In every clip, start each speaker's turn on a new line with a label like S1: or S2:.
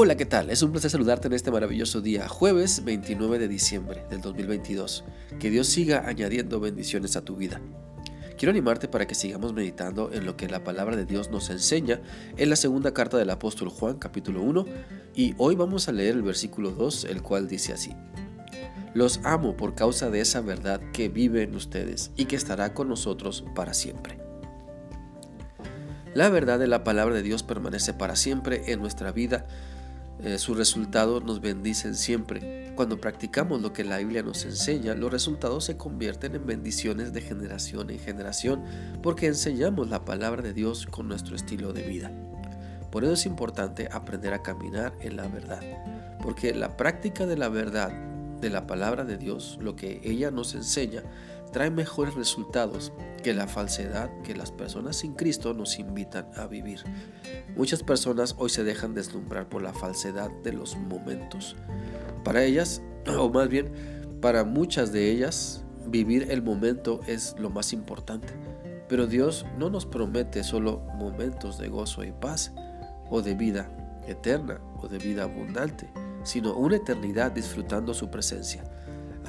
S1: Hola, ¿qué tal? Es un placer saludarte en este maravilloso día, jueves 29 de diciembre del 2022. Que Dios siga añadiendo bendiciones a tu vida. Quiero animarte para que sigamos meditando en lo que la palabra de Dios nos enseña en la segunda carta del apóstol Juan capítulo 1 y hoy vamos a leer el versículo 2, el cual dice así. Los amo por causa de esa verdad que vive en ustedes y que estará con nosotros para siempre. La verdad de la palabra de Dios permanece para siempre en nuestra vida eh, sus resultados nos bendicen siempre. Cuando practicamos lo que la Biblia nos enseña, los resultados se convierten en bendiciones de generación en generación porque enseñamos la palabra de Dios con nuestro estilo de vida. Por eso es importante aprender a caminar en la verdad, porque la práctica de la verdad de la palabra de Dios, lo que ella nos enseña, trae mejores resultados que la falsedad que las personas sin Cristo nos invitan a vivir. Muchas personas hoy se dejan deslumbrar por la falsedad de los momentos. Para ellas, o más bien para muchas de ellas, vivir el momento es lo más importante. Pero Dios no nos promete solo momentos de gozo y paz, o de vida eterna, o de vida abundante, sino una eternidad disfrutando su presencia.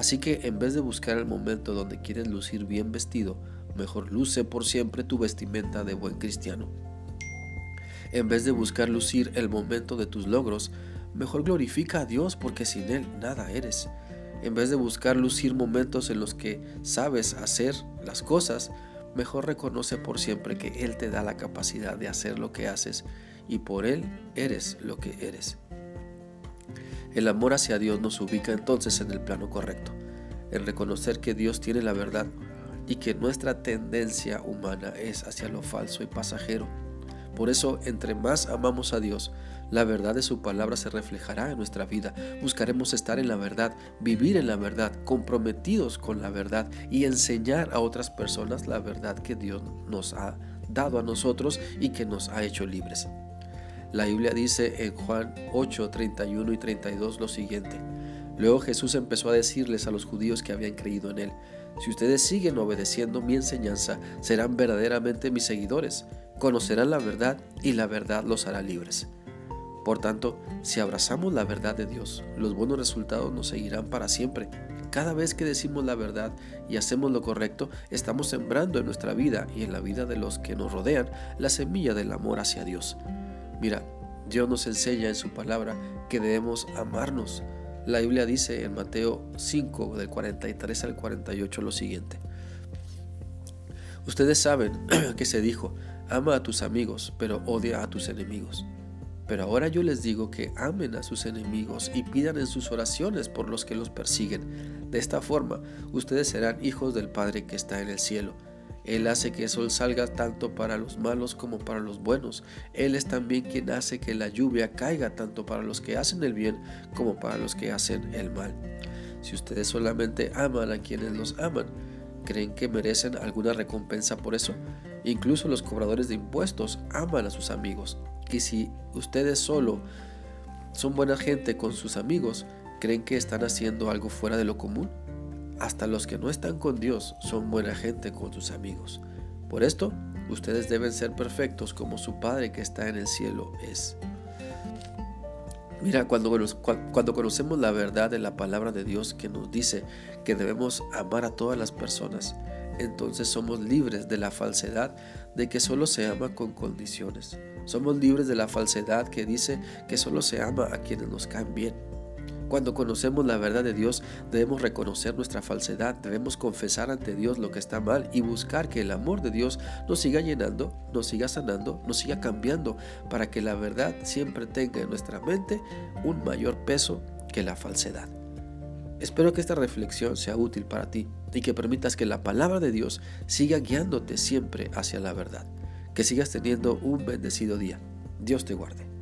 S1: Así que en vez de buscar el momento donde quieres lucir bien vestido, mejor luce por siempre tu vestimenta de buen cristiano. En vez de buscar lucir el momento de tus logros, mejor glorifica a Dios porque sin Él nada eres. En vez de buscar lucir momentos en los que sabes hacer las cosas, mejor reconoce por siempre que Él te da la capacidad de hacer lo que haces y por Él eres lo que eres. El amor hacia Dios nos ubica entonces en el plano correcto, en reconocer que Dios tiene la verdad y que nuestra tendencia humana es hacia lo falso y pasajero. Por eso, entre más amamos a Dios, la verdad de su palabra se reflejará en nuestra vida. Buscaremos estar en la verdad, vivir en la verdad, comprometidos con la verdad y enseñar a otras personas la verdad que Dios nos ha dado a nosotros y que nos ha hecho libres. La Biblia dice en Juan 8, 31 y 32 lo siguiente. Luego Jesús empezó a decirles a los judíos que habían creído en Él, si ustedes siguen obedeciendo mi enseñanza, serán verdaderamente mis seguidores, conocerán la verdad y la verdad los hará libres. Por tanto, si abrazamos la verdad de Dios, los buenos resultados nos seguirán para siempre. Cada vez que decimos la verdad y hacemos lo correcto, estamos sembrando en nuestra vida y en la vida de los que nos rodean la semilla del amor hacia Dios. Mira, Dios nos enseña en su palabra que debemos amarnos. La Biblia dice en Mateo 5, del 43 al 48 lo siguiente. Ustedes saben que se dijo, ama a tus amigos, pero odia a tus enemigos. Pero ahora yo les digo que amen a sus enemigos y pidan en sus oraciones por los que los persiguen. De esta forma, ustedes serán hijos del Padre que está en el cielo él hace que el sol salga tanto para los malos como para los buenos. Él es también quien hace que la lluvia caiga tanto para los que hacen el bien como para los que hacen el mal. Si ustedes solamente aman a quienes los aman, ¿creen que merecen alguna recompensa por eso? Incluso los cobradores de impuestos aman a sus amigos. Y si ustedes solo son buena gente con sus amigos, ¿creen que están haciendo algo fuera de lo común? Hasta los que no están con Dios son buena gente con sus amigos. Por esto, ustedes deben ser perfectos como su Padre que está en el cielo es. Mira, cuando, cuando conocemos la verdad de la palabra de Dios que nos dice que debemos amar a todas las personas, entonces somos libres de la falsedad de que solo se ama con condiciones. Somos libres de la falsedad que dice que solo se ama a quienes nos caen bien. Cuando conocemos la verdad de Dios, debemos reconocer nuestra falsedad, debemos confesar ante Dios lo que está mal y buscar que el amor de Dios nos siga llenando, nos siga sanando, nos siga cambiando, para que la verdad siempre tenga en nuestra mente un mayor peso que la falsedad. Espero que esta reflexión sea útil para ti y que permitas que la palabra de Dios siga guiándote siempre hacia la verdad. Que sigas teniendo un bendecido día. Dios te guarde.